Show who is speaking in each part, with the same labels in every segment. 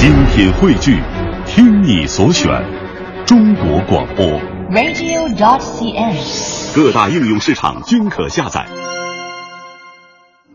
Speaker 1: 精品汇聚，听你所选，中国广播。
Speaker 2: radio.cn。
Speaker 1: 各大应用市场均可下载。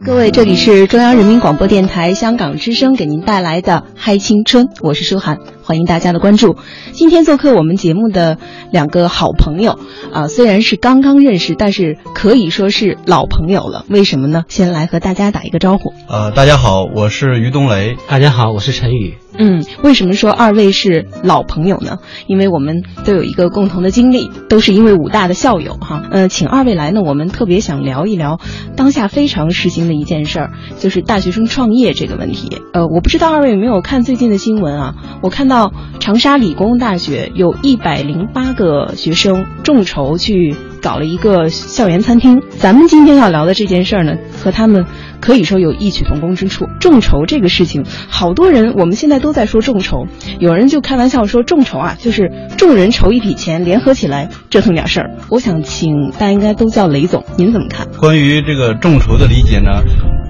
Speaker 3: 各位，这里是中央人民广播电台香港之声给您带来的《嗨青春》，我是舒涵，欢迎大家的关注。今天做客我们节目的两个好朋友啊、虽然是刚刚认识，但是可以说是老朋友了。为什么呢？先来和大家打一个招呼。
Speaker 4: 呃，大家好，我是于东雷。
Speaker 5: 大家好，我是陈宇。
Speaker 3: 嗯，为什么说二位是老朋友呢？因为我们都有一个共同的经历，都是因为武大的校友哈。呃，请二位来呢，我们特别想聊一聊当下非常时兴的一件事儿，就是大学生创业这个问题。呃，我不知道二位有没有看最近的新闻啊？我看到到长沙理工大学有一百零八个学生众筹去搞了一个校园餐厅。咱们今天要聊的这件事儿呢，和他们可以说有异曲同工之处。众筹这个事情，好多人我们现在都在说众筹，有人就开玩笑说众筹啊，就是众人筹一笔钱，联合起来折腾点事儿。我想请大家应该都叫雷总，您怎么看？
Speaker 4: 关于这个众筹的理解呢，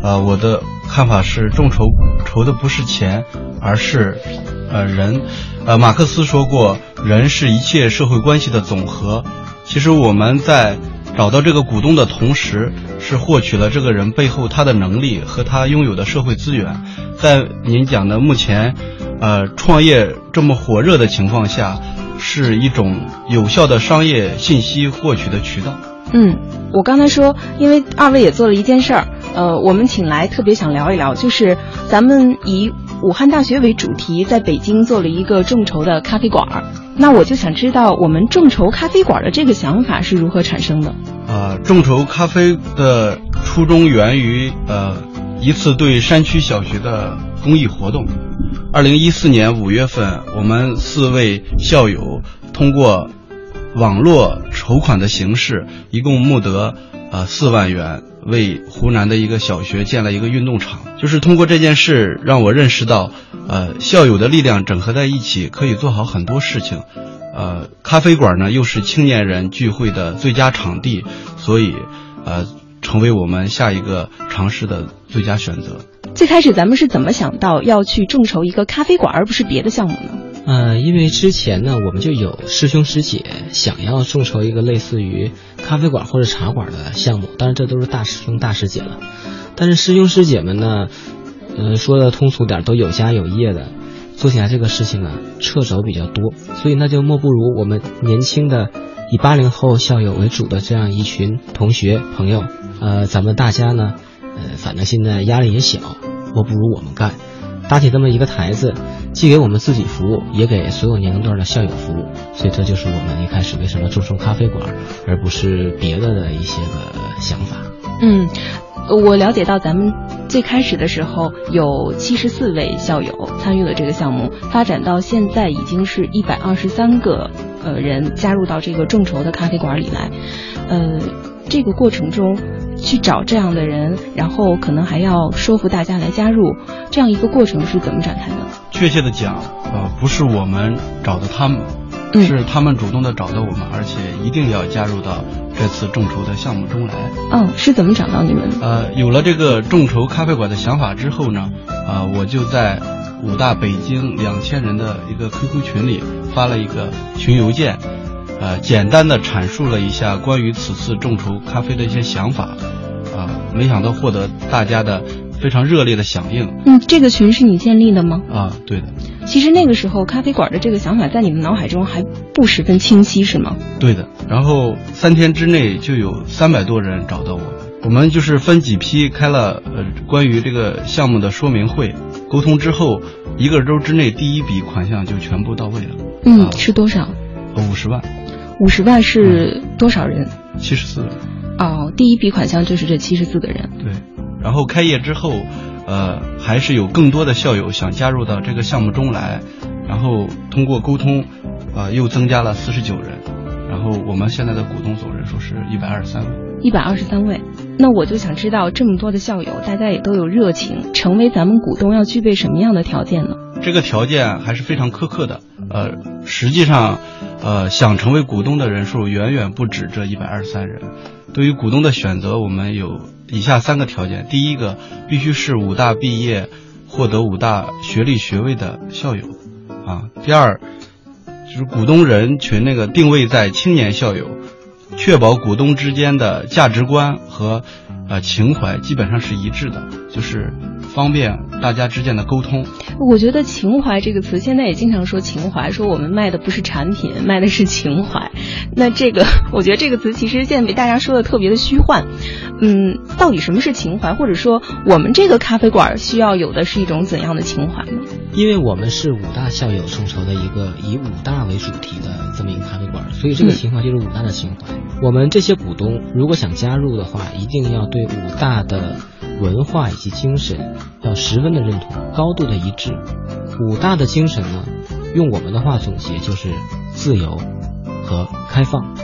Speaker 4: 呃，我的看法是，众筹筹的不是钱，而是呃人。呃，马克思说过，人是一切社会关系的总和。其实我们在找到这个股东的同时，是获取了这个人背后他的能力和他拥有的社会资源。在您讲的目前，呃，创业这么火热的情况下，是一种有效的商业信息获取的渠道。
Speaker 3: 嗯，我刚才说，因为二位也做了一件事儿，呃，我们请来特别想聊一聊，就是咱们以武汉大学为主题，在北京做了一个众筹的咖啡馆儿。那我就想知道，我们众筹咖啡馆的这个想法是如何产生的？
Speaker 4: 呃，众筹咖啡的初衷源于呃一次对山区小学的公益活动。二零一四年五月份，我们四位校友通过网络筹款的形式，一共募得呃四万元，为湖南的一个小学建了一个运动场。就是通过这件事，让我认识到，呃，校友的力量整合在一起，可以做好很多事情。呃，咖啡馆呢，又是青年人聚会的最佳场地，所以，呃，成为我们下一个尝试的最佳选择。
Speaker 3: 最开始咱们是怎么想到要去众筹一个咖啡馆，而不是别的项目呢？
Speaker 5: 呃，因为之前呢，我们就有师兄师姐想要众筹一个类似于咖啡馆或者茶馆的项目，当然这都是大师兄大师姐了。但是师兄师姐们呢，呃，说的通俗点，都有家有业的，做起来这个事情啊，掣肘比较多，所以那就莫不如我们年轻的以八零后校友为主的这样一群同学朋友，呃，咱们大家呢，呃，反正现在压力也小，莫不如我们干，搭起这么一个台子，既给我们自己服务，也给所有年龄段的校友服务，所以这就是我们一开始为什么众筹咖啡馆，而不是别的的一些个想法。
Speaker 3: 嗯，我了解到咱们最开始的时候有七十四位校友参与了这个项目，发展到现在已经是一百二十三个呃人加入到这个众筹的咖啡馆里来。呃，这个过程中去找这样的人，然后可能还要说服大家来加入，这样一个过程是怎么展开的？
Speaker 4: 确切的讲，呃，不是我们找的他们，
Speaker 3: 嗯
Speaker 4: 是他们主动的找到我们，而且一定要加入到这次众筹的项目中来。
Speaker 3: 嗯，是怎么找到你们的？
Speaker 4: 呃，有了这个众筹咖啡馆的想法之后呢，呃，我就在武大北京两千人的一个 QQ 群里发了一个群邮件，呃，简单的阐述了一下关于此次众筹咖啡的一些想法，啊、没想到获得大家的非常热烈的响应。
Speaker 3: 嗯，这个群是你建立的吗？
Speaker 4: 啊，对的，
Speaker 3: 其实那个时候咖啡馆的这个想法在你们脑海中还不十分清晰，是吗？
Speaker 4: 对的。然后三天之内就有三百多人找到我们，我们就是分几批开了呃关于这个项目的说明会，沟通之后，一个周之内第一笔款项就全部到位了，
Speaker 3: 嗯
Speaker 4: 啊，
Speaker 3: 是多少？
Speaker 4: 五十万，
Speaker 3: 五十万是多少人？
Speaker 4: 七十四人。
Speaker 3: 哦，第一笔款项就是这七十四个人。
Speaker 4: 对，然后开业之后，呃，还是有更多的校友想加入到这个项目中来，然后通过沟通，呃，又增加了四十九人，然后我们现在的股东总人数是一百二十三位。
Speaker 3: 一百二十三位，那我就想知道，这么多的校友，大家也都有热情，成为咱们股东要具备什么样的条件呢？
Speaker 4: 这个条件还是非常苛刻的。呃，实际上，呃，想成为股东的人数远远不止这一百二十三人。对于股东的选择，我们有以下三个条件：第一个，必须是武大毕业获得五大学历学位的校友，啊，第二就是股东人群那个定位在青年校友，确保股东之间的价值观和呃情怀基本上是一致的，就是方便大家之间的沟通。
Speaker 3: 我觉得“情怀”这个词现在也经常说情怀，说我们卖的不是产品，卖的是情怀。那这个，我觉得这个词其实现在被大家说的特别的虚幻。嗯，到底什么是情怀？或者说，我们这个咖啡馆需要有的是一种怎样的情怀呢？
Speaker 5: 因为我们是五大校友众筹的一个以五大为主题的这么一个咖啡馆，所以这个情怀就是五大的情怀。我们这些股东如果想加入的话，一定要对五大的文化以及精神要十分的认同，高度的一致。五大的精神呢，用我们的话总结就是自由和开放。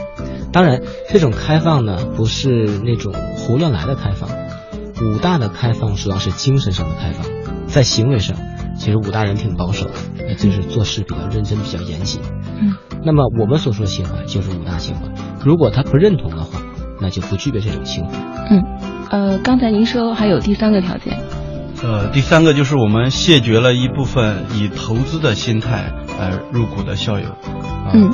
Speaker 5: 当然，这种开放呢，不是那种胡乱来的开放。五大的开放主要是精神上的开放，在行为上，其实武大人挺保守的，就是做事比较认真、比较严谨。
Speaker 3: 嗯。
Speaker 5: 那么我们所说的情怀就是五大情怀。如果他不认同的话，那就不具备这种情怀。
Speaker 3: 嗯。呃，刚才您说还有第三个条件。
Speaker 4: 呃，第三个就是我们谢绝了一部分以投资的心态呃入股的校友。
Speaker 3: 嗯。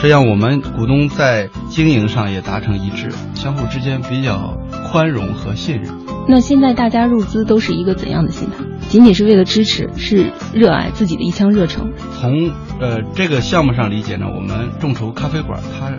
Speaker 4: 这样，我们股东在经营上也达成一致，相互之间比较宽容和信任。
Speaker 3: 那现在大家入资都是一个怎样的心态？仅仅是为了支持，是热爱自己的一腔热诚？
Speaker 4: 从呃这个项目上理解呢，我们众筹咖啡馆，它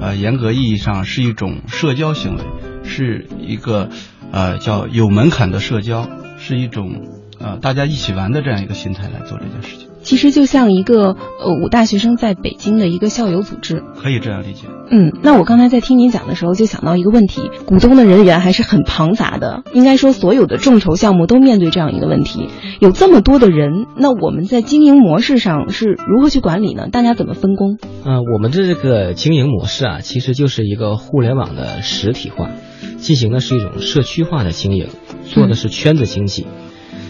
Speaker 4: 呃严格意义上是一种社交行为，是一个呃叫有门槛的社交，是一种呃大家一起玩的这样一个心态来做这件事情。
Speaker 3: 其实就像一个呃五大学生在北京的一个校友组织，
Speaker 4: 可以这样理解。
Speaker 3: 嗯，那我刚才在听您讲的时候，就想到一个问题：股东的人员还是很庞杂的。应该说，所有的众筹项目都面对这样一个问题，有这么多的人，那我们在经营模式上是如何去管理呢？大家怎么分工？
Speaker 5: 嗯，我们的这个经营模式啊，其实就是一个互联网的实体化，进行的是一种社区化的经营，做的是圈子经济。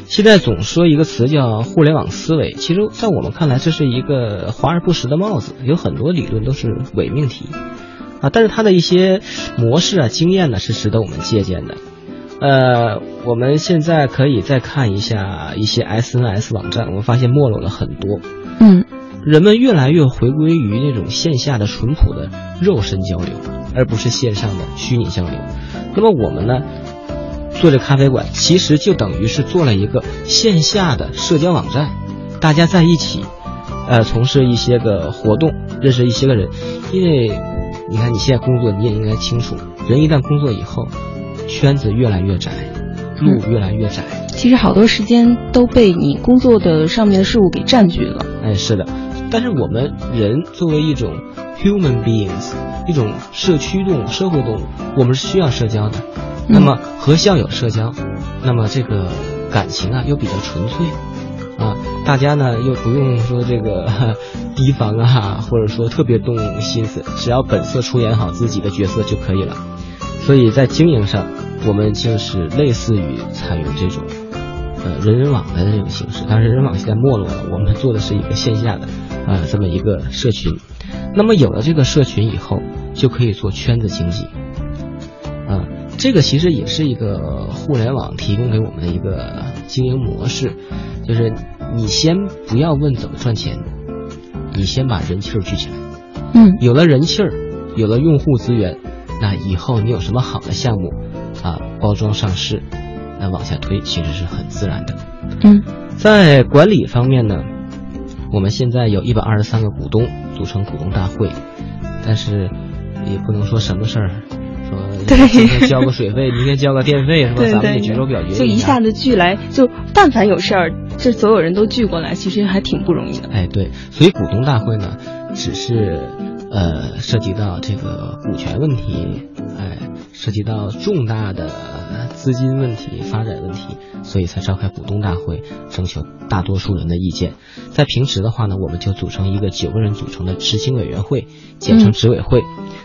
Speaker 5: 现在总说一个词叫互联网思维，其实，在我们看来，这是一个华而不实的帽子，有很多理论都是伪命题，啊，但是它的一些模式啊、经验呢，是值得我们借鉴的。呃，我们现在可以再看一下一些 SNS 网站，我们发现没落了很多。
Speaker 3: 嗯，
Speaker 5: 人们越来越回归于那种线下的淳朴的肉身交流，而不是线上的虚拟交流。那么我们呢？做这咖啡馆，其实就等于是做了一个线下的社交网站，大家在一起，呃，从事一些个活动，认识一些个人。因为你看你现在工作，你也应该清楚，人一旦工作以后，圈子越来越窄，路越来越窄。
Speaker 3: 其实好多时间都被你工作的上面的事物给占据了。
Speaker 5: 哎，是的。但是我们人作为一种 human beings，一种社区动物、社会动物，我们是需要社交的。那么和校友社交，那么这个感情啊又比较纯粹，啊，大家呢又不用说这个 提防啊，或者说特别动心思，只要本色出演好自己的角色就可以了。所以在经营上，我们就是类似于采用这种呃人人网的这种形式，但是人人网现在没落了，我们做的是一个线下的啊这么一个社群。那么有了这个社群以后，就可以做圈子经济，这个其实也是一个互联网提供给我们的一个经营模式，就是你先不要问怎么赚钱，你先把人气儿聚起来。
Speaker 3: 嗯，
Speaker 5: 有了人气儿，有了用户资源，那以后你有什么好的项目啊，包装上市，那往下推其实是很自然的。
Speaker 3: 嗯，
Speaker 5: 在管理方面呢，我们现在有一百二十三个股东组成股东大会，但是也不能说什么事儿。说今天交个水费，明天交个电费，是吧？咱们得举手表决。
Speaker 3: 就一下子聚来，就但凡有事儿，这所有人都聚过来，其实还挺不容易的。
Speaker 5: 哎，对，所以股东大会呢，只是呃涉及到这个股权问题，哎，涉及到重大的资金问题、发展问题，所以才召开股东大会，征求大多数人的意见。在平时的话呢，我们就组成一个九个人组成的执行委员会，简称执委会。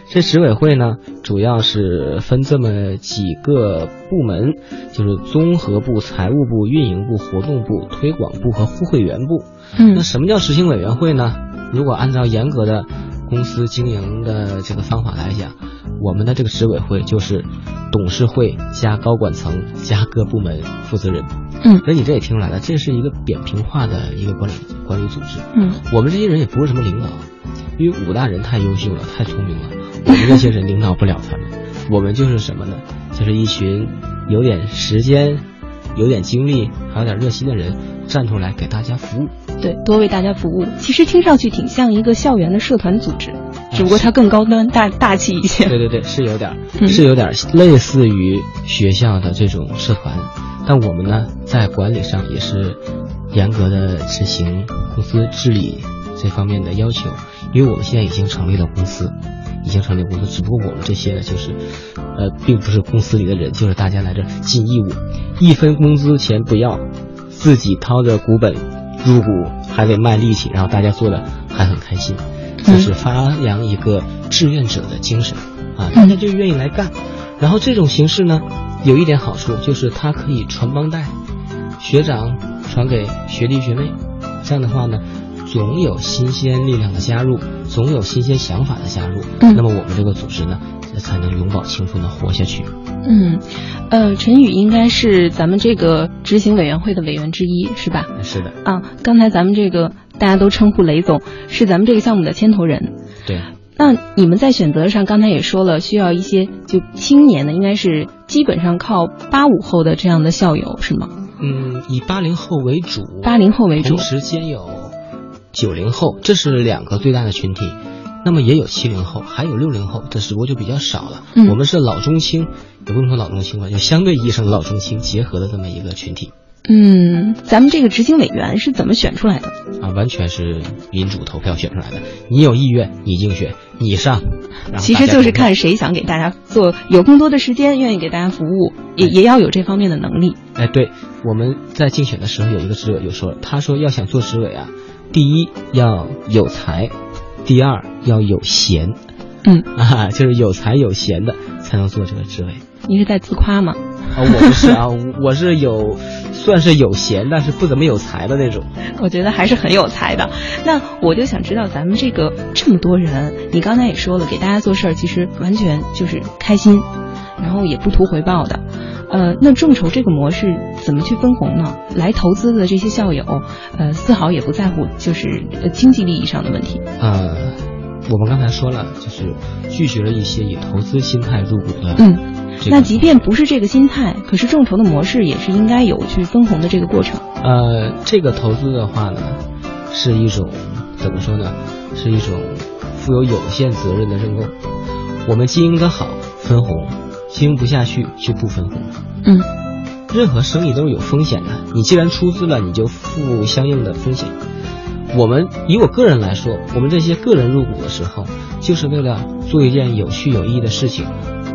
Speaker 5: 这执委会呢，主要是分这么几个部门，就是综合部、财务部、运营部、活动部、推广部和互会员部。
Speaker 3: 嗯，
Speaker 5: 那什么叫执行委员会呢？如果按照严格的公司经营的这个方法来讲，我们的这个执委会就是董事会加高管层加各部门负责人。
Speaker 3: 嗯
Speaker 5: 那你这也听出来了，这是一个扁平化的一个管理管理组织。
Speaker 3: 嗯
Speaker 5: 我们这些人也不是什么领导，因为武大人太优秀了，太聪明了，我们这些人领导不了他们。我们就是什么呢？就是一群有点时间、有点精力、还有点热心的人，站出来给大家服务。
Speaker 3: 对，多为大家服务。其实听上去挺像一个校园的社团组织，只不过它更高端大大气一些。
Speaker 5: 对对对，是有点儿，
Speaker 3: 嗯
Speaker 5: 是有点儿类似于学校的这种社团，但我们呢，在管理上也是严格的执行公司治理这方面的要求，因为我们现在已经成立了公司，已经成立公司，只不过我们这些呢，就是，呃，并不是公司里的人，就是大家来这儿尽义务，一分工资钱不要，自己掏着股本入股，还得卖力气，然后大家做的还很开心，就是发扬一个志愿者的精神啊，大家就愿意来干。然后这种形式呢，有一点好处就是它可以传帮带，学长传给学弟学妹，这样的话呢，总有新鲜力量的加入，总有新鲜想法的加入，
Speaker 3: 嗯
Speaker 5: 那么我们这个组织呢，才能永葆青春的活下去。
Speaker 3: 嗯，呃，陈宇应该是咱们这个执行委员会的委员之一，是吧？
Speaker 5: 是的，
Speaker 3: 啊，刚才咱们这个大家都称呼雷总是咱们这个项目的牵头人。
Speaker 5: 对。
Speaker 3: 那你们在选择上，刚才也说了，需要一些就青年的，应该是基本上靠八五后的这样的校友，是吗？
Speaker 5: 嗯，以八零后为主，
Speaker 3: 八零后为主
Speaker 5: 同时兼有九零后，这是两个最大的群体。那么也有七零后，还有六零后，这只不过就比较少了。
Speaker 3: 嗯
Speaker 5: 我们是老中青，也不能说老中青吧，就相对意义上的老中青结合的这么一个群体
Speaker 3: 嗯，咱们这个执行委员是怎么选出来的？
Speaker 5: 啊，完全是民主投票选出来的。你有意愿，你竞选，你上，
Speaker 3: 其实就是看谁想给大家做，有更多的时间，愿意给大家服务，也也要有这方面的能力。
Speaker 5: 哎，对，我们在竞选的时候有一个执委就说，他说要想做执委啊，第一要有才，第二要有闲，
Speaker 3: 嗯，
Speaker 5: 啊，就是有才有闲的才能做这个职位。
Speaker 3: 你是在自夸吗？
Speaker 5: 啊，我不是啊，我是有，算是有闲，但是不怎么有才的那种。
Speaker 3: 我觉得还是很有才的。那我就想知道，咱们这个这么多人，你刚才也说了，给大家做事儿其实完全就是开心，然后也不图回报的。呃，那众筹这个模式怎么去分红呢？来投资的这些校友，呃，丝毫也不在乎就是呃经济利益上的问题。
Speaker 5: 呃，我们刚才说了，就是拒绝了一些以投资心态入股的。
Speaker 3: 嗯，那即便不是这个心态，可是众筹的模式也是应该有去分红的这个过程。
Speaker 5: 呃，这个投资的话呢，是一种怎么说呢？是一种负有有限责任的认购。我们经营的好，分红；经营不下去就不分红。
Speaker 3: 嗯
Speaker 5: 任何生意都是有风险的，你既然出资了，你就负相应的风险。我们以我个人来说，我们这些个人入股的时候，就是为了做一件有趣有意义的事情。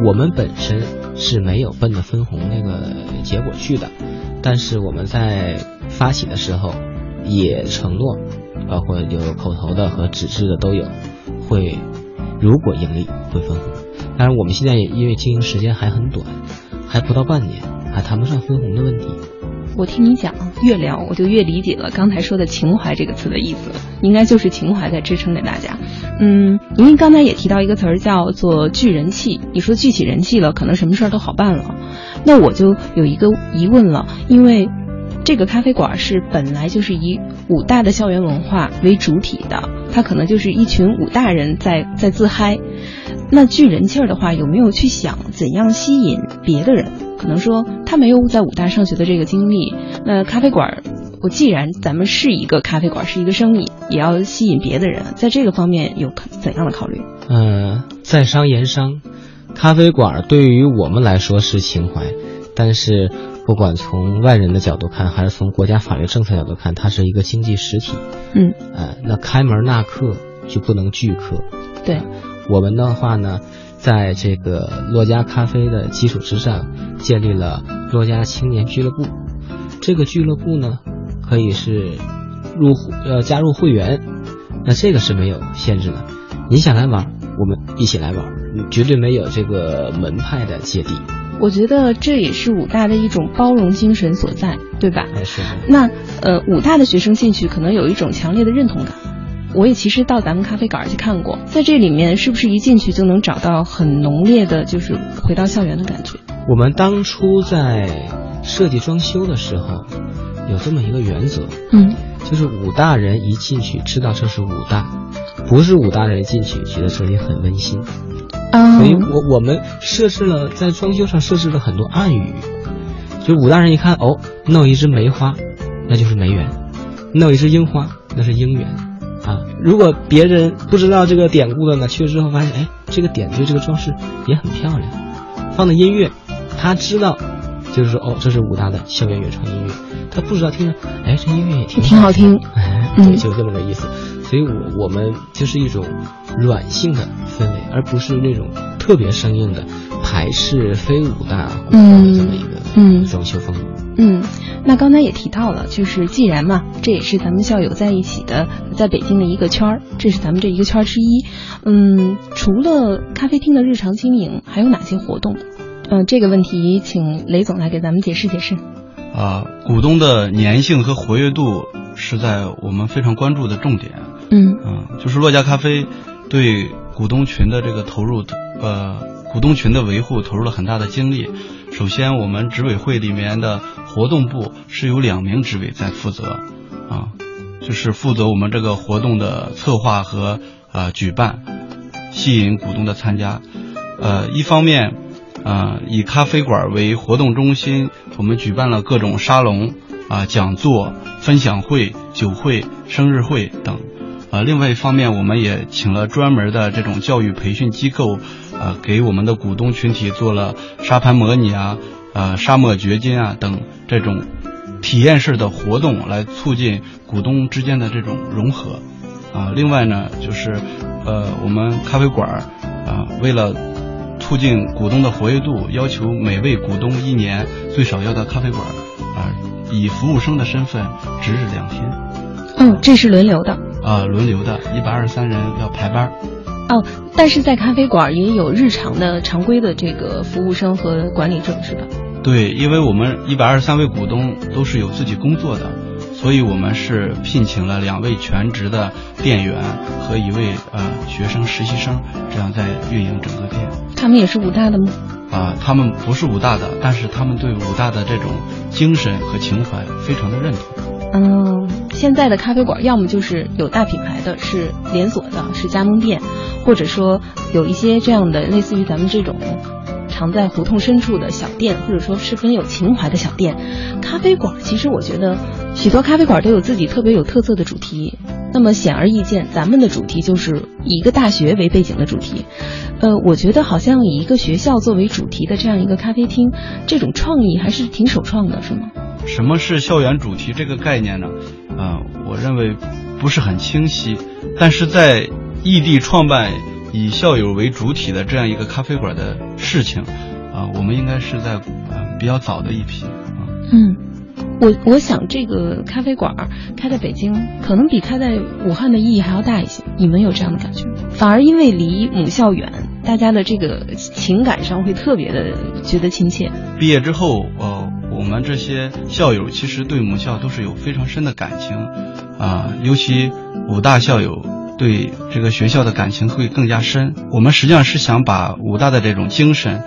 Speaker 5: 我们本身是没有奔着分红那个结果去的，但是我们在发起的时候也承诺，包括有口头的和纸质的都有，会如果盈利会分红。当然，我们现在也因为经营时间还很短，还不到半年，还谈不上分红的问题。
Speaker 3: 我听你讲，越聊我就越理解了刚才说的“情怀”这个词的意思，应该就是情怀在支撑着大家。嗯，您刚才也提到一个词儿叫做聚人气，你说聚起人气了，可能什么事儿都好办了。那我就有一个疑问了，因为这个咖啡馆是本来就是以武大的校园文化为主体的，它可能就是一群武大人在在自嗨。那聚人气儿的话，有没有去想怎样吸引别的人？可能说他没有在武大上学的这个经历，那咖啡馆儿，我既然咱们是一个咖啡馆，是一个生意，也要吸引别的人，在这个方面有怎样的考虑？
Speaker 5: 呃，在商言商，咖啡馆对于我们来说是情怀，但是不管从外人的角度看，还是从国家法律政策角度看，它是一个经济实体。
Speaker 3: 嗯，
Speaker 5: 呃，那开门纳客就不能拒客。
Speaker 3: 对，
Speaker 5: 我们的话呢，在这个洛家咖啡的基础之上，建立了洛家青年俱乐部。这个俱乐部呢，可以是入户呃加入会员，那这个是没有限制的。你想来玩，我们一起来玩，绝对没有这个门派的芥蒂。
Speaker 3: 我觉得这也是武大的一种包容精神所在，对吧？那呃，武大的学生进去可能有一种强烈的认同感。我也其实到咱们咖啡馆去看过，在这里面是不是一进去就能找到很浓烈的，就是回到校园的感觉？
Speaker 5: 我们当初在设计装修的时候，有这么一个原则，
Speaker 3: 嗯，
Speaker 5: 就是武大人一进去知道这是武大，不是武大人进去觉得这里很温馨。
Speaker 3: 啊
Speaker 5: 所以我我们设置了在装修上设置了很多暗语，就武大人一看哦，弄一枝梅花，那就是梅园；弄一枝樱花，那是樱园。啊，如果别人不知道这个典故的呢，去了之后发现，哎，这个点缀这个装饰也很漂亮，放的音乐，他知道，就是说哦，这是武大的校园原创音乐，他不知道听着，哎，这音乐也挺
Speaker 3: 挺好听
Speaker 5: 哎，
Speaker 3: 嗯
Speaker 5: 对，就这么个意思。所以我我们就是一种软性的氛围，而不是那种特别生硬的排斥非武大古风的这么一个
Speaker 3: 嗯
Speaker 5: 装修风格。
Speaker 3: 嗯，那刚才也提到了，就是既然嘛，这也是咱们校友在一起的，在北京的一个圈儿，这是咱们这一个圈儿之一。嗯，除了咖啡厅的日常经营，还有哪些活动？嗯、这个问题请雷总来给咱们解释解释。
Speaker 4: 啊，股东的粘性和活跃度是在我们非常关注的重点。
Speaker 3: 嗯
Speaker 4: 啊，就是洛家咖啡对股东群的这个投入，呃，股东群的维护投入了很大的精力。首先，我们执委会里面的活动部是有两名执委在负责，啊，就是负责我们这个活动的策划和呃举办，吸引股东的参加。呃，一方面，呃，以咖啡馆为活动中心，我们举办了各种沙龙、啊、讲座、分享会、酒会、生日会等。呃，另外一方面，我们也请了专门的这种教育培训机构，呃，给我们的股东群体做了沙盘模拟啊、呃沙漠掘金啊等这种体验式的活动，来促进股东之间的这种融合。啊、另外呢，就是呃，我们咖啡馆儿啊、为了促进股东的活跃度，要求每位股东一年最少要到咖啡馆儿啊、以服务生的身份值日两天。
Speaker 3: 哦，这是轮流的。
Speaker 4: 啊，轮流的，一百二十三人要排班儿。
Speaker 3: 哦，但是在咖啡馆也有日常的常规的这个服务生和管理证是吧？
Speaker 4: 对，因为我们一百二十三位股东都是有自己工作的，所以我们是聘请了两位全职的店员和一位呃学生实习生，这样在运营整个店。
Speaker 3: 他们也是武大的吗？
Speaker 4: 啊，他们不是武大的，但是他们对武大的这种精神和情怀非常的认同。
Speaker 3: 嗯，现在的咖啡馆要么就是有大品牌的，是连锁的，是加盟店，或者说有一些这样的类似于咱们这种藏在胡同深处的小店，或者说十分有情怀的小店。咖啡馆其实我觉得许多咖啡馆都有自己特别有特色的主题。那么显而易见，咱们的主题就是以一个大学为背景的主题。呃，我觉得好像以一个学校作为主题的这样一个咖啡厅，这种创意还是挺首创的，是吗？
Speaker 4: 什么是校园主题这个概念呢？啊、我认为不是很清晰，但是在异地创办以校友为主体的这样一个咖啡馆的事情，啊、我们应该是在呃比较早的一批啊。
Speaker 3: 嗯，我我想这个咖啡馆开在北京，可能比开在武汉的意义还要大一些。你们有这样的感觉吗？反而因为离母校远，大家的这个情感上会特别的觉得亲切。
Speaker 4: 毕业之后，呃，我我们这些校友其实对母校都是有非常深的感情，啊、尤其武大校友对这个学校的感情会更加深。我们实际上是想把武大的这种精神，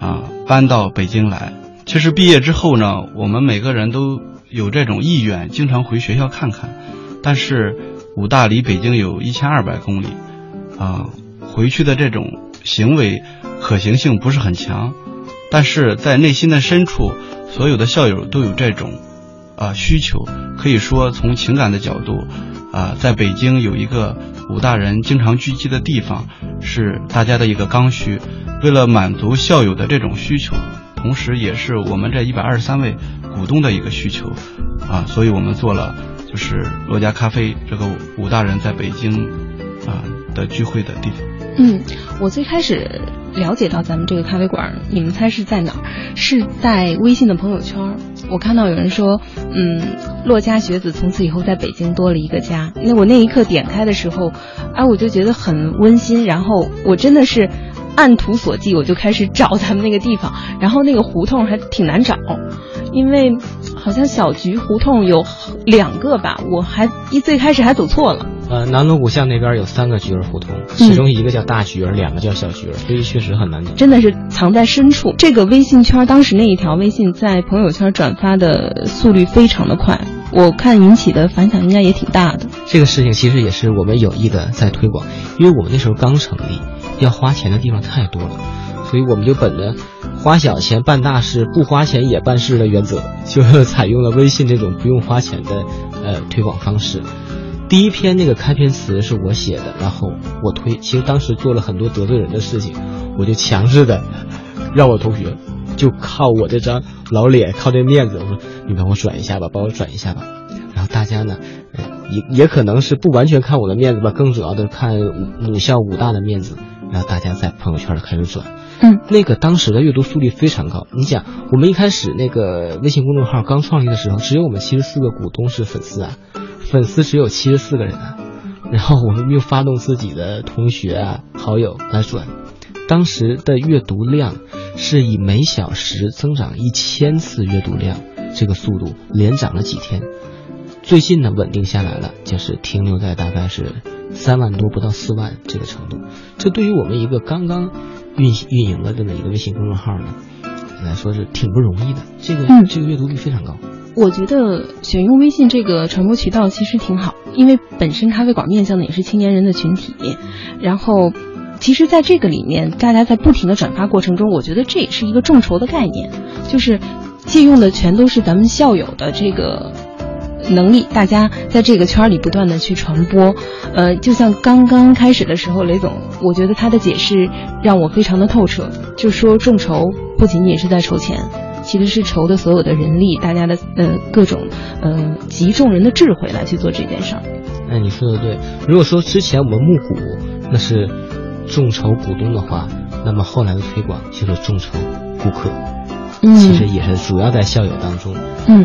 Speaker 4: 啊、搬到北京来。其实毕业之后呢，我们每个人都有这种意愿，经常回学校看看。但是武大离北京有一千二百公里，啊、回去的这种行为可行性不是很强。但是在内心的深处，所有的校友都有这种啊、需求。可以说，从情感的角度，啊、在北京有一个武大人经常聚集的地方，是大家的一个刚需。为了满足校友的这种需求，同时也是我们这一百二十三位股东的一个需求，啊，所以我们做了就是罗家咖啡这个武大人在北京啊的聚会的地方。
Speaker 3: 嗯，我最开始了解到咱们这个咖啡馆，你们猜是在哪儿？是在微信的朋友圈。我看到有人说，嗯，骆家学子从此以后在北京多了一个家。那我那一刻点开的时候，哎，我就觉得很温馨。然后我真的是按图索骥，我就开始找咱们那个地方。然后那个胡同还挺难找，因为好像小菊胡同有两个吧，我还一最开始还走错了。
Speaker 5: 呃，南锣鼓巷那边有三个菊儿胡同，其中一个叫大菊儿，两个叫小菊儿，所以确实很难找。
Speaker 3: 真的是藏在深处。这个微信圈当时那一条微信在朋友圈转发的速率非常的快，我看引起的反响应该也挺大的。
Speaker 5: 这个事情其实也是我们有意的在推广，因为我们那时候刚成立，要花钱的地方太多了，所以我们就本着花小钱办大事，不花钱也办事的原则，就 采用了微信这种不用花钱的呃推广方式。第一篇那个开篇词是我写的，然后我推。其实当时做了很多得罪人的事情，我就强制的让我同学就靠我这张老脸，靠这面子，我说你帮我转一下吧，帮我转一下吧。然后大家呢，也也可能是不完全看我的面子吧，更主要的看母校武大的面子。然后大家在朋友圈开始转，
Speaker 3: 嗯，
Speaker 5: 那个当时的阅读速率非常高。你想，我们一开始那个微信公众号刚创立的时候，只有我们七十四个股东是粉丝啊。粉丝只有七十四个人啊，然后我们又发动自己的同学啊、好友来转，当时的阅读量是以每小时增长一千次阅读量这个速度连涨了几天，最近呢稳定下来了，就是停留在大概是三万多不到四万这个程度。这对于我们一个刚刚运运营了这么一个微信公众号呢来说是挺不容易的，这个这个阅读率非常高。
Speaker 3: 我觉得选用微信这个传播渠道其实挺好，因为本身咖啡馆面向的也是青年人的群体，然后，其实在这个里面，大家在不停的转发过程中，我觉得这也是一个众筹的概念，就是借用的全都是咱们校友的这个能力，大家在这个圈里不断的去传播，呃，就像刚刚开始的时候，雷总，我觉得他的解释让我非常的透彻，就说众筹不仅仅是在筹钱。其实是筹的所有的人力，大家的呃各种呃集众人的智慧来去做这件事儿。
Speaker 5: 哎，你说的对。如果说之前我们募股那是众筹股东的话，那么后来的推广就是众筹顾客。
Speaker 3: 嗯，
Speaker 5: 其实也是主要在校友当中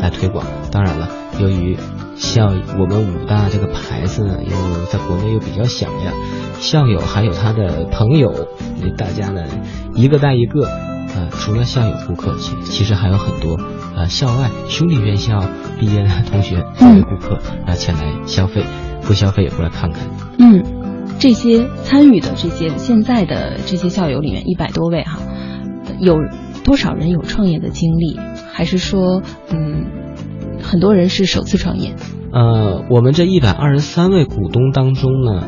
Speaker 5: 来推广。当然了，由于校我们武大这个牌子呢，又在国内又比较响亮，校友还有他的朋友，大家呢一个带一个。呃，除了校友顾客，其其实还有很多呃校外兄弟院校毕业的同学作为顾客啊前来消费，不消费也过来看看。
Speaker 3: 嗯，这些参与的这些现在的这些校友里面一百多位哈，有多少人有创业的经历？还是说嗯，很多人是首次创业？
Speaker 5: 呃，我们这一百二十三位股东当中呢。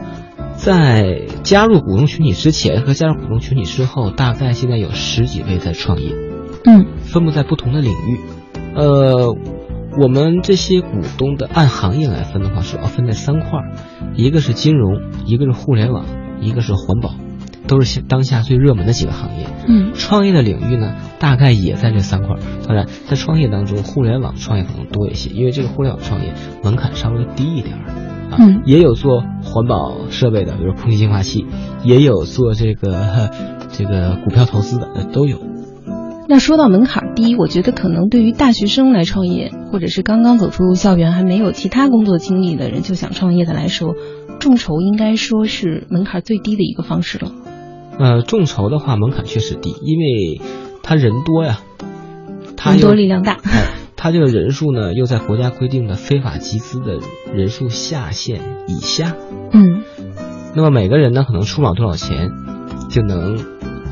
Speaker 5: 在加入股东群体之前和加入股东群体之后，大概现在有十几位在创业，
Speaker 3: 嗯，
Speaker 5: 分布在不同的领域。呃，我们这些股东的按行业来分的话，主要分在三块，一个是金融，一个是互联网，一个是环保，都是当下最热门的几个行业。
Speaker 3: 嗯，
Speaker 5: 创业的领域呢，大概也在这三块。当然，在创业当中，互联网创业可能多一些，因为这个互联网创业门槛稍微低一点儿。
Speaker 3: 嗯，
Speaker 5: 也有做环保设备的，比如空气净化器，也有做这个 这个股票投资的，都有。
Speaker 3: 那说到门槛低，我觉得可能对于大学生来创业，或者是刚刚走出校园还没有其他工作经历的人就想创业的来说，众筹应该说是门槛最低的一个方式了。
Speaker 5: 呃，众筹的话门槛确实低，因为他人多呀，
Speaker 3: 人多力量大。
Speaker 5: 他这个人数呢，又在国家规定的非法集资的人数下限以下。
Speaker 3: 嗯，
Speaker 5: 那么每个人呢，可能出不了多少钱，就能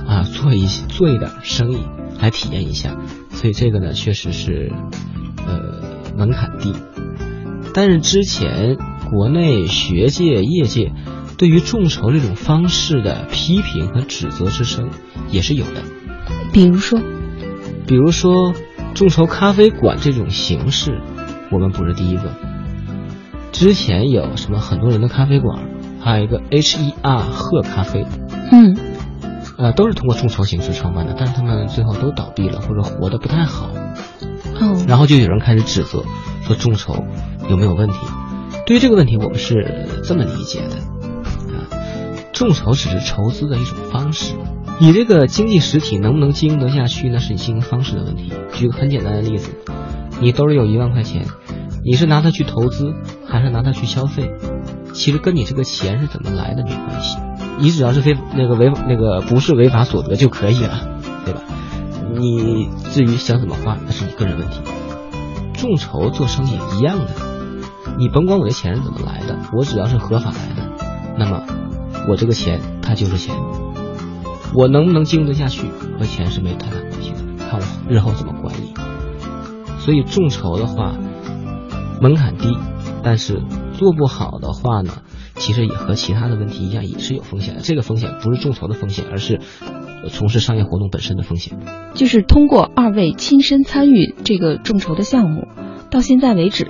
Speaker 5: 啊做一做一点生意来体验一下。所以这个呢，确实是呃门槛低。但是之前国内学界、业界对于众筹这种方式的批评和指责之声也是有的。
Speaker 3: 比如说，
Speaker 5: 比如说。众筹咖啡馆这种形式，我们不是第一个。之前有什么很多人的咖啡馆，还有一个 H E R 贺咖啡，
Speaker 3: 嗯，
Speaker 5: 呃，都是通过众筹形式创办的，但是他们最后都倒闭了，或者活得不太好。
Speaker 3: 哦，
Speaker 5: 然后就有人开始指责，说众筹有没有问题？对于这个问题，我们是这么理解的：啊，众筹只是筹资的一种方式。你这个经济实体能不能经营得下去，那是你经营方式的问题。举个很简单的例子，你兜里有一万块钱，你是拿它去投资，还是拿它去消费？其实跟你这个钱是怎么来的没关系，你只要是非那个违那个不是违法所得就可以了，对吧？你至于想怎么花，那是你个人问题。众筹做生意一样的，你甭管我的钱是怎么来的，我只要是合法来的，那么我这个钱它就是钱。我能不能经营得下去和钱是没太大关系的，看我日后怎么管理。所以众筹的话，门槛低，但是做不好的话呢，其实也和其他的问题一样，也是有风险的。这个风险不是众筹的风险，而是从事商业活动本身的风险。
Speaker 3: 就是通过二位亲身参与这个众筹的项目，到现在为止，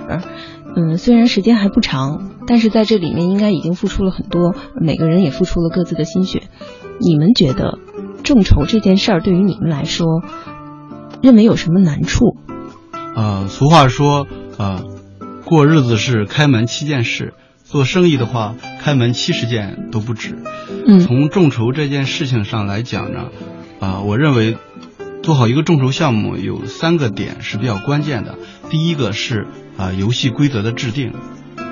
Speaker 3: 嗯，虽然时间还不长，但是在这里面应该已经付出了很多，每个人也付出了各自的心血。你们觉得众筹这件事儿对于你们来说，认为有什么难处？
Speaker 4: 呃，俗话说，呃，过日子是开门七件事，做生意的话，开门七十件都不止。
Speaker 3: 嗯，
Speaker 4: 从众筹这件事情上来讲呢，啊，我认为做好一个众筹项目有三个点是比较关键的。第一个是啊游戏规则的制定，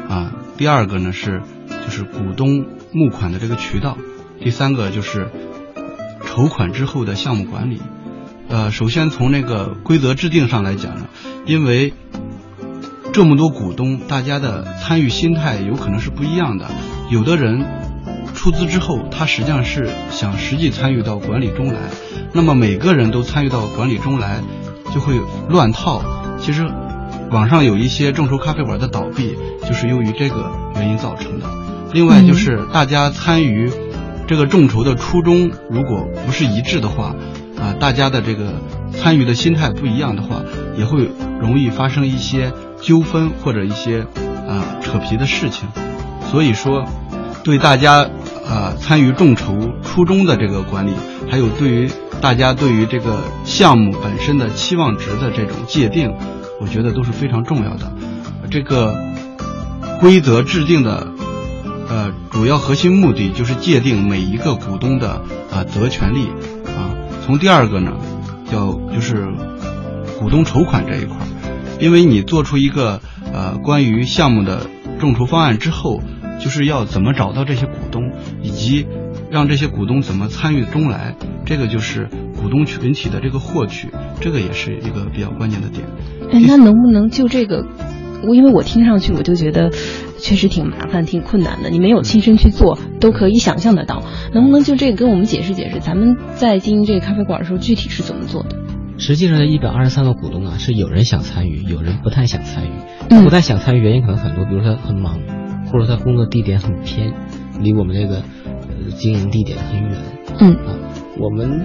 Speaker 4: 啊，第二个呢是就是股东募款的这个渠道。第三个就是筹款之后的项目管理，呃，首先从那个规则制定上来讲呢，因为这么多股东，大家的参与心态有可能是不一样的。有的人出资之后，他实际上是想实际参与到管理中来，那么每个人都参与到管理中来，就会乱套。其实网上有一些众筹咖啡馆的倒闭，就是由于这个原因造成的。另外就是大家参与。这个众筹的初衷如果不是一致的话，啊，大家的这个参与的心态不一样的话，也会容易发生一些纠纷或者一些啊扯皮的事情。所以说，对大家呃参与众筹初衷的这个管理，还有对于大家对于这个项目本身的期望值的这种界定，我觉得都是非常重要的。这个规则制定的。呃，主要核心目的就是界定每一个股东的啊责权利啊。从第二个呢，叫就是股东筹款这一块儿，因为你做出一个呃关于项目的众筹方案之后，就是要怎么找到这些股东，以及让这些股东怎么参与中来，这个就是股东群体的这个获取，这个也是一个比较关键的点。
Speaker 3: 哎，那能不能就这个？我因为我听上去我就觉得。确实挺麻烦、挺困难的。你没有亲身去做，都可以想象得到。能不能就这个跟我们解释解释？咱们在经营这个咖啡馆的时候，具体是怎么做的？
Speaker 5: 实际上，一百二十三个股东啊，是有人想参与，有人不太想参与。不太想参与原因可能很多，比如说他很忙，或者他工作地点很偏，离我们这个呃经营地点很远。
Speaker 3: 嗯
Speaker 5: 啊，我们。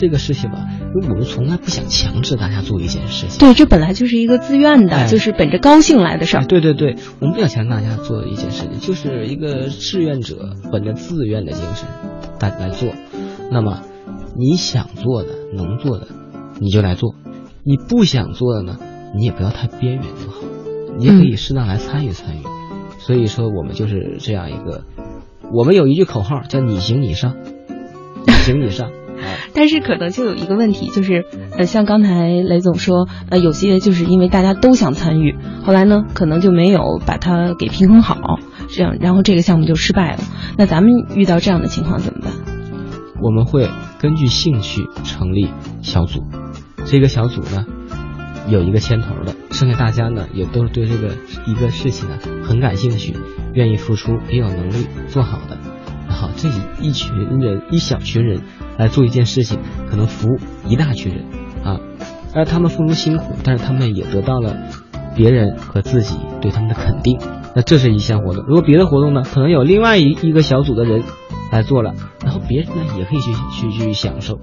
Speaker 5: 这个事情吧，因为我们从来不想强制大家做一件事情。
Speaker 3: 对，这本来就是一个自愿的，就是本着高兴来的事儿。
Speaker 5: 对对对，我们不想强制大家做一件事情，就是一个志愿者本着自愿的精神，大来做。那么你想做的、能做的，你就来做；你不想做的呢，你也不要太边缘就好，你也可以适当来参与参与。所以说，我们就是这样一个，我们有一句口号叫“你行你上，你行你上”。
Speaker 3: 但是可能就有一个问题，就是呃，像刚才雷总说，呃，有些就是因为大家都想参与，后来呢，可能就没有把它给平衡好，这样，然后这个项目就失败了。那咱们遇到这样的情况怎么办？
Speaker 5: 我们会根据兴趣成立小组，这个小组呢有一个牵头的，剩下大家呢也都是对这个一个事情呢很感兴趣，愿意付出，也有能力做好的。好，这一群人，一小群人来做一件事情，可能服务一大群人啊，而他们付出辛苦，但是他们也得到了别人和自己对他们的肯定。那这是一项活动。如果别的活动呢，可能有另外一一个小组的人来做了，然后别人呢也可以去去去享受。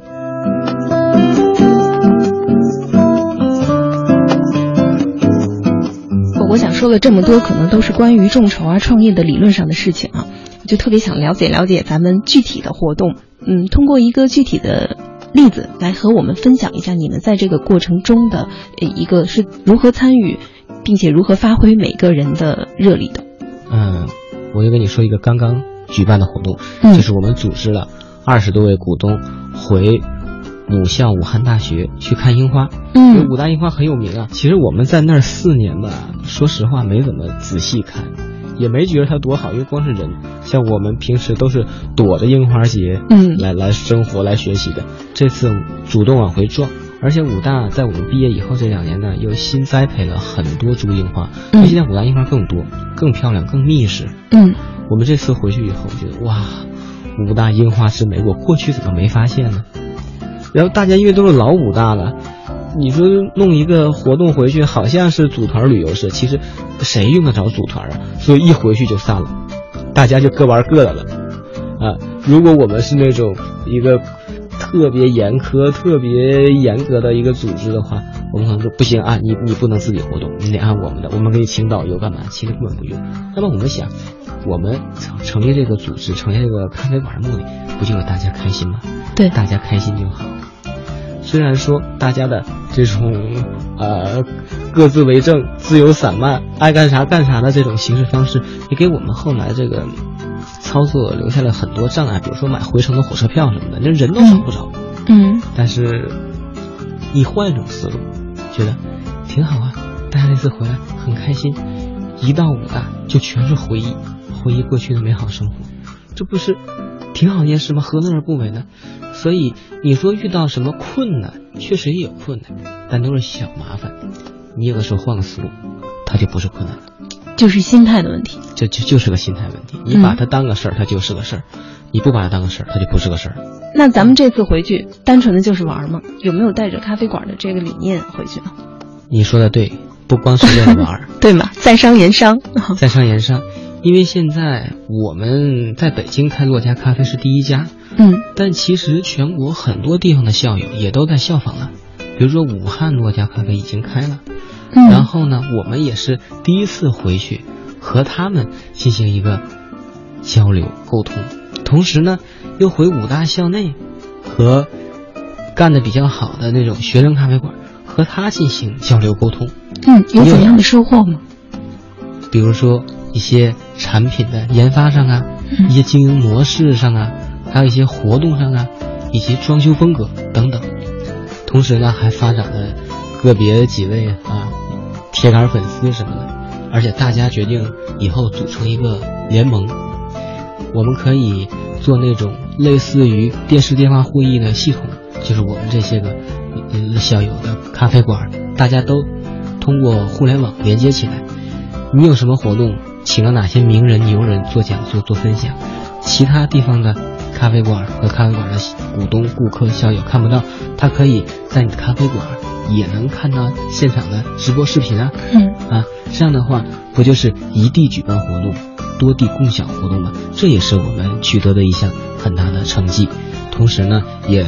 Speaker 3: 我想说了这么多，可能都是关于众筹啊、创业的理论上的事情啊。我就特别想了解了解咱们具体的活动，嗯，通过一个具体的例子来和我们分享一下你们在这个过程中的一个是如何参与，并且如何发挥每个人的热力的。
Speaker 5: 嗯，我就跟你说一个刚刚举办的活动，就是我们组织了二十多位股东回母校武汉大学去看樱花。
Speaker 3: 嗯，
Speaker 5: 武大樱花很有名啊。其实我们在那儿四年吧，说实话没怎么仔细看。也没觉得它多好，因为光是人，像我们平时都是躲着樱花节，
Speaker 3: 嗯，
Speaker 5: 来来生活来学习的。这次主动往回撞，而且武大在我们毕业以后这两年呢，又新栽培了很多株樱花，
Speaker 3: 嗯
Speaker 5: 现在武大樱花更多、更漂亮、更密实。
Speaker 3: 嗯，
Speaker 5: 我们这次回去以后觉得哇，武大樱花之美，我过去怎么没发现呢？然后大家因为都是老武大了，你说弄一个活动回去，好像是组团旅游似的，其实谁用得着组团啊？所以一回去就散了，大家就各玩各的了。啊，如果我们是那种一个特别严苛、特别严格的一个组织的话，我们可能说不行啊，你你不能自己活动，你得按我们的，我们给你请导游干嘛？其实根本不用。那么我们想，我们成成立这个组织、成立这个咖啡馆的目的，不就是大家开心吗？
Speaker 3: 对
Speaker 5: 大家开心就好。虽然说大家的这种呃各自为政、自由散漫、爱干啥干啥的这种行事方式，也给我们后来这个操作留下了很多障碍，比如说买回程的火车票什么的，那人都找不着。
Speaker 3: 嗯
Speaker 5: 但是你换一种思路，觉得挺好啊，大家那次回来很开心，一到武大就全是回忆，回忆过去的美好生活，这不是挺好一件事吗？何乐而不为呢？所以你说遇到什么困难，确实也有困难，但都是小麻烦。你有的时候换个思路，它就不是困难了，
Speaker 3: 就是心态的问题。
Speaker 5: 这就就是个心态问题。你把它当个事儿，它就是个事儿；你不把它当个事儿，它就不是个事儿。
Speaker 3: 那咱们这次回去，单纯的就是玩吗？有没有带着咖啡馆的这个理念回去呢？
Speaker 5: 你说的对，不光是为了玩儿。
Speaker 3: 对吗？在商言商。
Speaker 5: 在商言商，因为现在我们在北京开洛家咖啡是第一家，
Speaker 3: 嗯。
Speaker 5: 但其实全国很多地方的校友也都在效仿了，比如说武汉诺家咖啡已经开了，
Speaker 3: 嗯，
Speaker 5: 然后呢，我们也是第一次回去和他们进行一个交流沟通，同时呢，又回武大校内和干的比较好的那种学生咖啡馆和他进行交流沟通。
Speaker 3: 嗯，有怎样的收获吗？
Speaker 5: 比如说一些产品的研发上啊，
Speaker 3: 嗯。
Speaker 5: 一些经营模式上啊，还有一些活动上啊，以及装修风格等等。同时呢，还发展了个别几位啊铁杆粉丝什么的，而且大家决定以后组成一个联盟，我们可以做那种类似于电视电话会议的系统，就是我们这些个呃校友的咖啡馆，大家都通过互联网连接起来。你有什么活动，请了哪些名人牛人做讲座、做分享，其他地方的咖啡馆和咖啡馆的股东、顾客、校友看不到，他可以在你的咖啡馆也能看到现场的直播视频啊。
Speaker 3: 嗯
Speaker 5: 啊，这样的话不就是一地举办活动，多地共享活动吗？这也是我们取得的一项很大的成绩。同时呢，也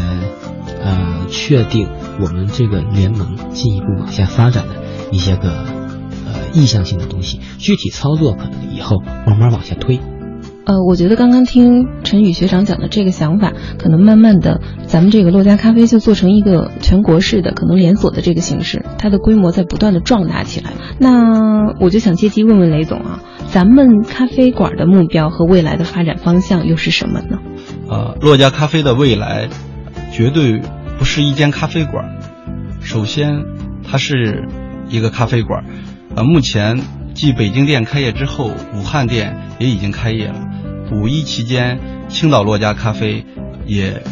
Speaker 5: 呃确定我们这个联盟进一步往下发展的一些个呃意向性的东西，具体操作可能以后慢慢往下推。
Speaker 3: 呃，我觉得刚刚听陈宇学长讲的这个想法，可能慢慢的，咱们这个洛家咖啡就做成一个全国式的可能连锁的这个形式，它的规模在不断的壮大起来。那我就想借机问问雷总啊，咱们咖啡馆的目标和未来的发展方向又是什么呢？
Speaker 4: 呃，洛家咖啡的未来绝对不是一间咖啡馆，首先它是一个咖啡馆。呃，目前继北京店开业之后，武汉店也已经开业了。五一期间，青岛洛家咖啡也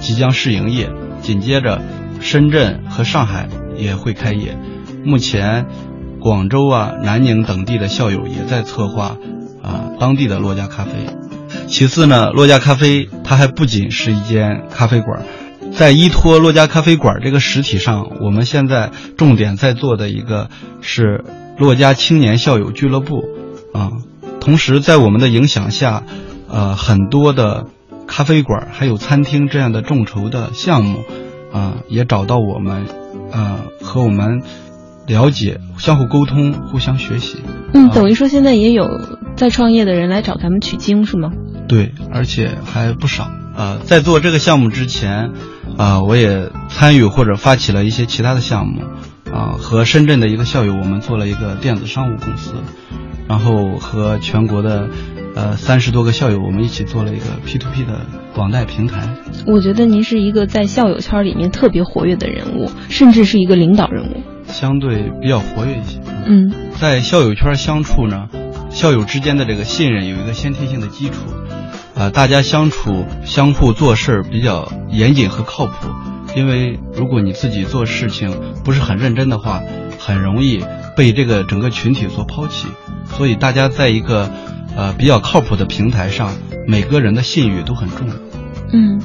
Speaker 4: 即将试营业，紧接着深圳和上海也会开业。目前，广州啊、南宁等地的校友也在策划啊、当地的洛家咖啡。其次呢，洛家咖啡它还不仅是一间咖啡馆，在依托洛家咖啡馆这个实体上，我们现在重点在做的一个是洛家青年校友俱乐部啊。同时，在我们的影响下，呃，很多的咖啡馆还有餐厅这样的众筹的项目啊，也找到我们，呃，和我们了解、相互沟通、互相学习。
Speaker 3: 嗯，
Speaker 4: 啊
Speaker 3: 等于说现在也有在创业的人来找咱们取经是吗？
Speaker 4: 对，而且还不少。呃，在做这个项目之前，啊、我也参与或者发起了一些其他的项目，啊、和深圳的一个校友，我们做了一个电子商务公司，然后和全国的呃三十多个校友，我们一起做了一个 P to P 的网贷平台。
Speaker 3: 我觉得您是一个在校友圈里面特别活跃的人物，甚至是一个领导人物。
Speaker 4: 相对比较活跃一些。
Speaker 3: 嗯
Speaker 4: 在校友圈相处呢，校友之间的这个信任有一个先天性的基础，啊，大家相处相互做事儿比较严谨和靠谱。因为如果你自己做事情不是很认真的话，很容易被这个整个群体所抛弃。所以大家在一个呃比较靠谱的平台上，每个人的信誉都很重要。
Speaker 3: 嗯，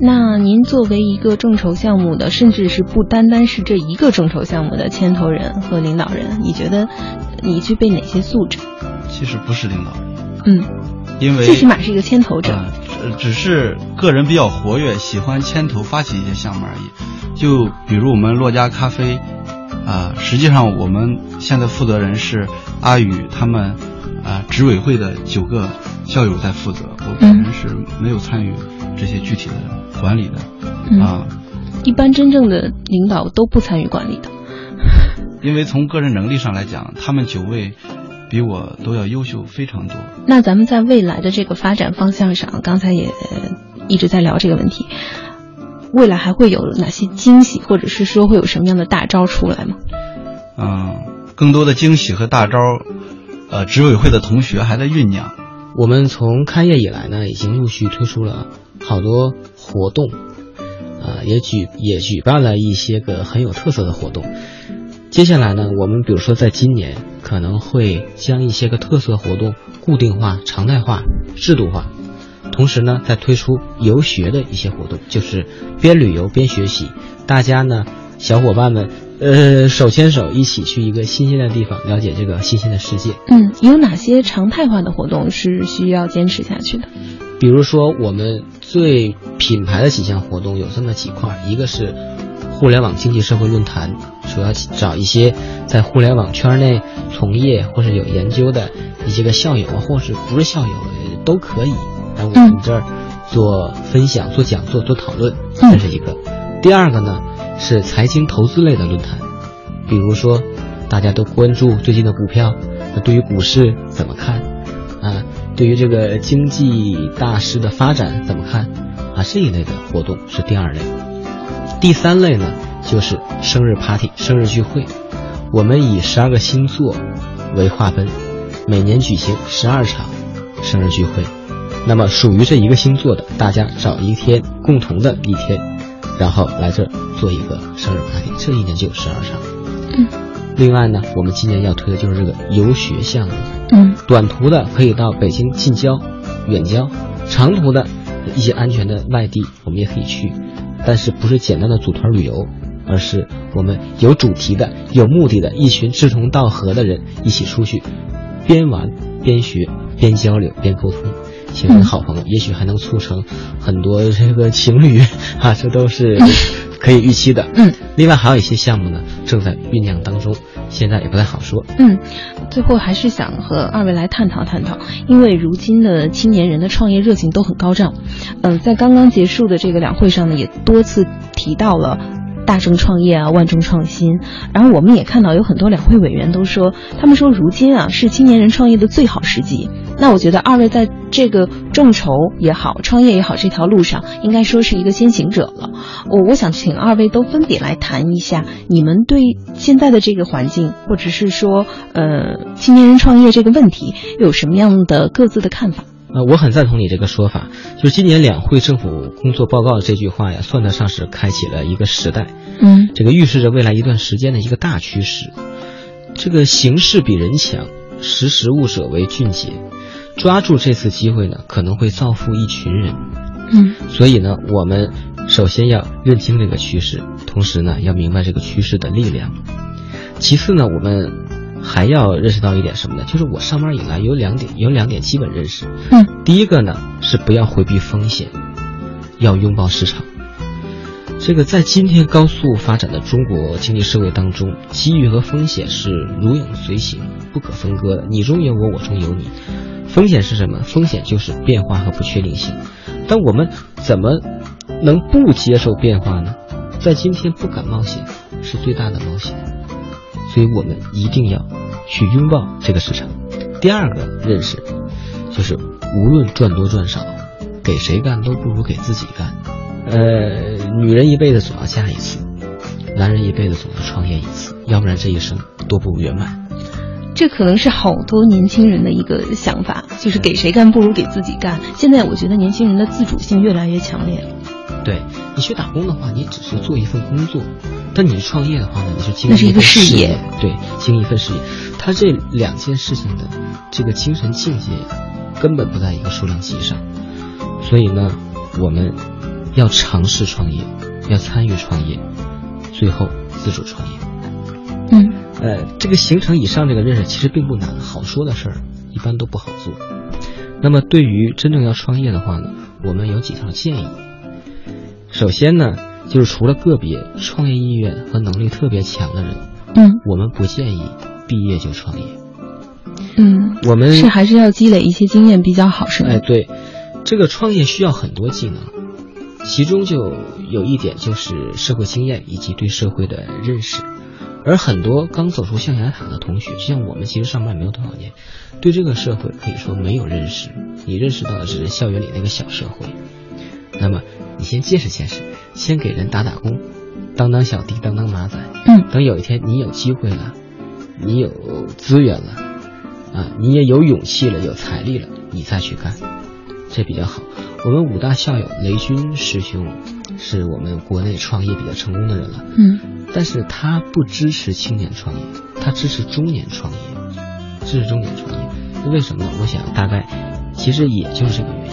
Speaker 3: 那您作为一个众筹项目的，甚至是不单单是这一个众筹项目的牵头人和领导人，你觉得你具备哪些素质？
Speaker 4: 其实不是领导人，
Speaker 3: 嗯，
Speaker 4: 因为
Speaker 3: 最起码是一个牵头者。
Speaker 4: 呃只只是个人比较活跃，喜欢牵头发起一些项目而已。就比如我们洛家咖啡，啊、实际上我们现在负责人是阿宇他们啊、执委会的九个校友在负责，我本人是没有参与这些具体的管理的
Speaker 3: 嗯
Speaker 4: 啊，
Speaker 3: 一般真正的领导都不参与管理的。
Speaker 4: 因为从个人能力上来讲，他们九位比我都要优秀非常多。
Speaker 3: 那咱们在未来的这个发展方向上，刚才也呃一直在聊这个问题，未来还会有哪些惊喜，或者是说会有什么样的大招出来吗？
Speaker 4: 嗯，更多的惊喜和大招，呃，执委会的同学还在酝酿。
Speaker 5: 我们从开业以来呢，已经陆续推出了好多活动，啊、也举也举办了一些个很有特色的活动。接下来呢，我们比如说在今年可能会将一些个特色活动固定化、常态化、制度化，同时呢，再推出游学的一些活动，就是边旅游边学习，大家呢，小伙伴们，呃，手牵手一起去一个新鲜的地方，了解这个新鲜的世界。
Speaker 3: 嗯，有哪些常态化的活动是需要坚持下去的？
Speaker 5: 比如说，我们最品牌的几项活动有这么几块，一个是互联网经济社会论坛，主要找一些在互联网圈内从业或者有研究的一些个校友啊，或是不是校友呃都可以来我们这儿做分享、做讲座、做讨论，这是一个。第二个呢是财经投资类的论坛，比如说大家都关注最近的股票，那对于股市怎么看？啊，对于这个经济大势的发展怎么看？啊，这一类的活动是第二类。第三类呢，就是生日 party、生日聚会。我们以十二个星座为划分，每年举行十二场生日聚会。那么属于这一个星座的，大家找一天共同的一天，然后来这儿做一个生日 party，这一年就有十二场。
Speaker 3: 嗯。
Speaker 5: 另外呢，我们今年要推的就是这个游学项目。
Speaker 3: 嗯
Speaker 5: 短途的可以到北京近郊、远郊，长途的一些安全的外地我们也可以去，但是不是简单的组团旅游，而是我们有主题的、有目的的，一群志同道合的人一起出去，边玩边学边交流边沟通，形成好朋友，也许还能促成很多这个情侣 啊，这都是可以预期的。
Speaker 3: 嗯，
Speaker 5: 另外还有一些项目呢正在酝酿当中，现在也不太好说。
Speaker 3: 嗯，最后还是想和二位来探讨探讨，因为如今的青年人的创业热情都很高涨。嗯、在刚刚结束的这个两会上呢，也多次提到了。大众创业啊，万众创新。然后我们也看到有很多两会委员都说，他们说如今啊是青年人创业的最好时机。那我觉得二位在这个众筹也好，创业也好这条路上，应该说是一个先行者了。我我想请二位都分别来谈一下，你们对现在的这个环境，或者是说呃青年人创业这个问题，有什么样的各自的看法？
Speaker 5: 呃，我很赞同你这个说法，就是今年两会政府工作报告的这句话呀，算得上是开启了一个时代，
Speaker 3: 嗯
Speaker 5: 这个预示着未来一段时间的一个大趋势。这个形势比人强，识时务者为俊杰，抓住这次机会呢，可能会造福一群人。
Speaker 3: 嗯
Speaker 5: 所以呢，我们首先要认清这个趋势，同时呢，要明白这个趋势的力量。其次呢，我们还要认识到一点什么呢？就是我上班以来有两点，有两点基本认识。
Speaker 3: 嗯
Speaker 5: 第一个呢是不要回避风险，要拥抱市场。这个在今天高速发展的中国经济社会当中，机遇和风险是如影随形、不可分割的。你中有我，我中有你。风险是什么？风险就是变化和不确定性。但我们怎么能不接受变化呢？在今天不敢冒险是最大的冒险，所以我们一定要去拥抱这个市场。第二个认识就是，无论赚多赚少，给谁干都不如给自己干。呃，女人一辈子总要嫁一次，男人一辈子总要创业一次，要不然这一生都不圆满。
Speaker 3: 这可能是好多年轻人的一个想法，就是给谁干不如给自己干。现在我觉得年轻人的自主性越来越强烈了。
Speaker 5: 对你去打工的话，你只是做一份工作；但你创业的话呢，你是经
Speaker 3: 那是一份
Speaker 5: 事
Speaker 3: 事业
Speaker 5: 对，经营一份事业。他这两件事情的这个精神境界根本不在一个数量级上，所以呢，我们要尝试创业，要参与创业，最后自主创业。
Speaker 3: 嗯
Speaker 5: 呃，这个形成以上这个认识其实并不难，好说的事儿一般都不好做。那么对于真正要创业的话呢，我们有几条建议。首先呢，就是除了个别创业意愿和能力特别强的人，
Speaker 3: 嗯
Speaker 5: 我们不建议毕业就创业。
Speaker 3: 嗯，
Speaker 5: 我们
Speaker 3: 是还是要积累一些经验比较好，是吗？
Speaker 5: 哎，对，这个创业需要很多技能，其中就有一点就是社会经验以及对社会的认识。而很多刚走出象牙塔的同学，就像我们其实上班没有多少年，对这个社会可以说没有认识。你认识到的只是校园里那个小社会。那么你先见识见识，先给人打打工，当当小弟，当当马仔。
Speaker 3: 嗯
Speaker 5: 等有一天你有机会了，你有资源了，啊，你也有勇气了，有财力了，你再去干，这比较好。我们武大校友雷军师兄，是我们国内创业比较成功的人了。
Speaker 3: 嗯
Speaker 5: 但是他不支持青年创业，他支持中年创业，支持中年创业。为什么呢？我想大概其实也就是这个原因。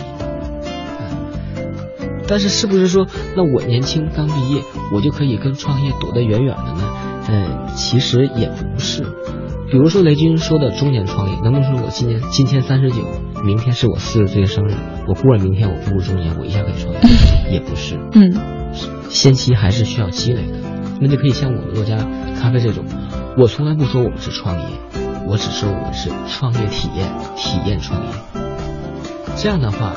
Speaker 5: 嗯，但是是不是说，那我年轻刚毕业，我就可以跟创业躲得远远的呢？嗯，其实也不是。比如说雷军说的中年创业，能不能说我今年今天三十九，明天是我四十岁的生日，我过了明天我步入中年，我一下可以创业？也不是。
Speaker 3: 嗯
Speaker 5: 先期还是需要积累的。那就可以像我们洛家咖啡这种，我从来不说我们是创业，我只说我们是创业体验，体验创业。这样的话，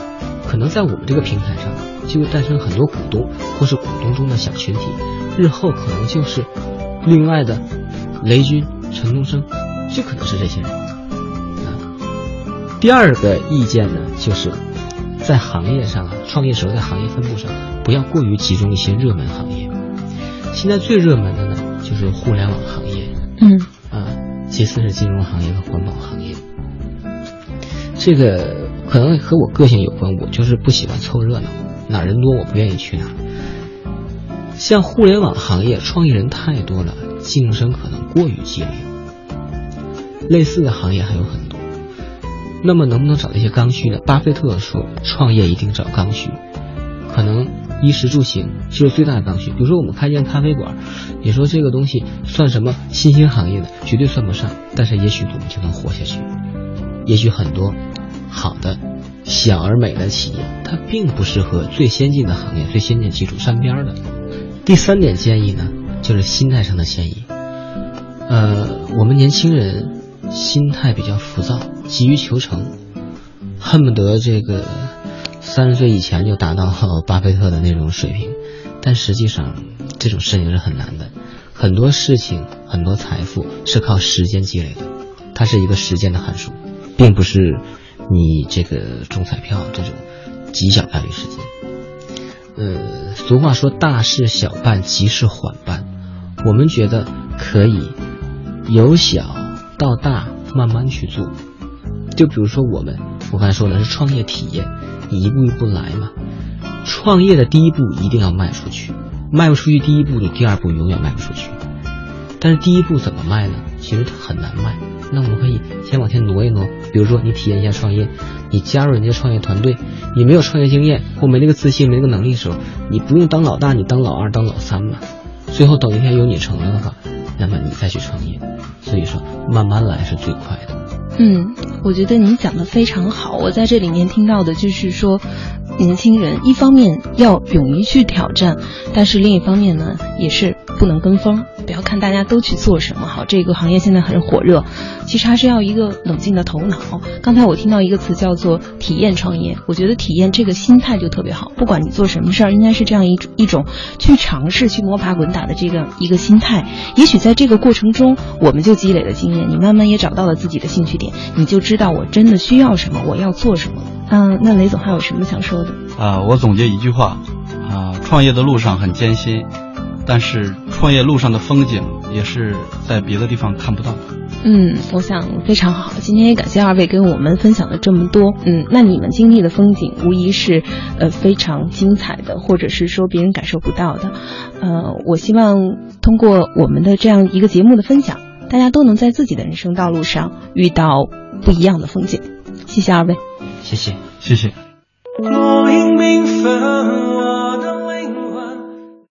Speaker 5: 可能在我们这个平台上就会诞生很多股东，或是股东中的小群体，日后可能就是另外的雷军、陈东升，就可能是这些人。啊，第二个意见呢，就是在行业上啊，创业时候在行业分布上不要过于集中一些热门行业。现在最热门的呢，就是互联网行业
Speaker 3: 嗯
Speaker 5: 啊，其次是金融行业和环保行业。这个可能和我个性有关，我就是不喜欢凑热闹，哪儿人多我不愿意去哪儿。像互联网行业，创业人太多了，竞争可能过于激烈。类似的行业还有很多，那么能不能找一些刚需呢？巴菲特说，创业一定找刚需，可能衣食住行就是最大的刚需。比如说我们开间咖啡馆，你说这个东西算什么新兴行业呢？绝对算不上，但是也许我们就能活下去。也许很多好的小而美的企业，它并不适合最先进的行业、最先进技术沾边的。第三点建议呢，就是心态上的建议。呃，我们年轻人心态比较浮躁，急于求成，恨不得这个三十岁以前就达到 巴菲特的那种水平，但实际上这种事情是很难的。很多事情、很多财富是靠时间积累的，它是一个时间的函数，并不是你这个中彩票这种极小概率事件。呃，俗话说大事小办，急事缓办。我们觉得可以由小到大慢慢去做。就比如说我们，我刚才说的是创业体验，你一步一步来嘛。创业的第一步一定要迈出去，迈不出去第一步，你第二步永远迈不出去。但是第一步怎么迈呢？其实它很难迈。那我们可以先往前挪一挪，比如说你体验一下创业，你加入人家创业团队，你没有创业经验或没那个自信、没那个能力的时候，你不用当老大，你当老二、当老三嘛。最后等一天有你成了的话，那么你再去创业。所以说，慢慢来是最快的。
Speaker 3: 嗯，我觉得您讲的非常好。我在这里面听到的就是说，年轻人一方面要勇于去挑战，但是另一方面呢，也是不能跟风。不要看大家都去做什么，好，这个行业现在很火热，其实还是要一个冷静的头脑。刚才我听到一个词叫做体验创业，我觉得体验这个心态就特别好。不管你做什么事儿，应该是这样一一种去尝试、去摸爬滚打的这个一个心态。也许在这个过程中，我们就积累了经验，你慢慢也找到了自己的兴趣点，你就知道我真的需要什么，我要做什么。嗯，那雷总还有什么想说的？
Speaker 4: 啊、我总结一句话，啊、创业的路上很艰辛，但是创业路上的风景也是在别的地方看不到。
Speaker 3: 嗯，我想非常好。今天也感谢二位跟我们分享了这么多。嗯，那你们经历的风景无疑是呃非常精彩的，或者是说别人感受不到的。呃，我希望通过我们的这样一个节目的分享，大家都能在自己的人生道路上遇到不一样的风景。谢谢二位，
Speaker 5: 谢谢，
Speaker 4: 谢谢。
Speaker 6: 落英缤纷。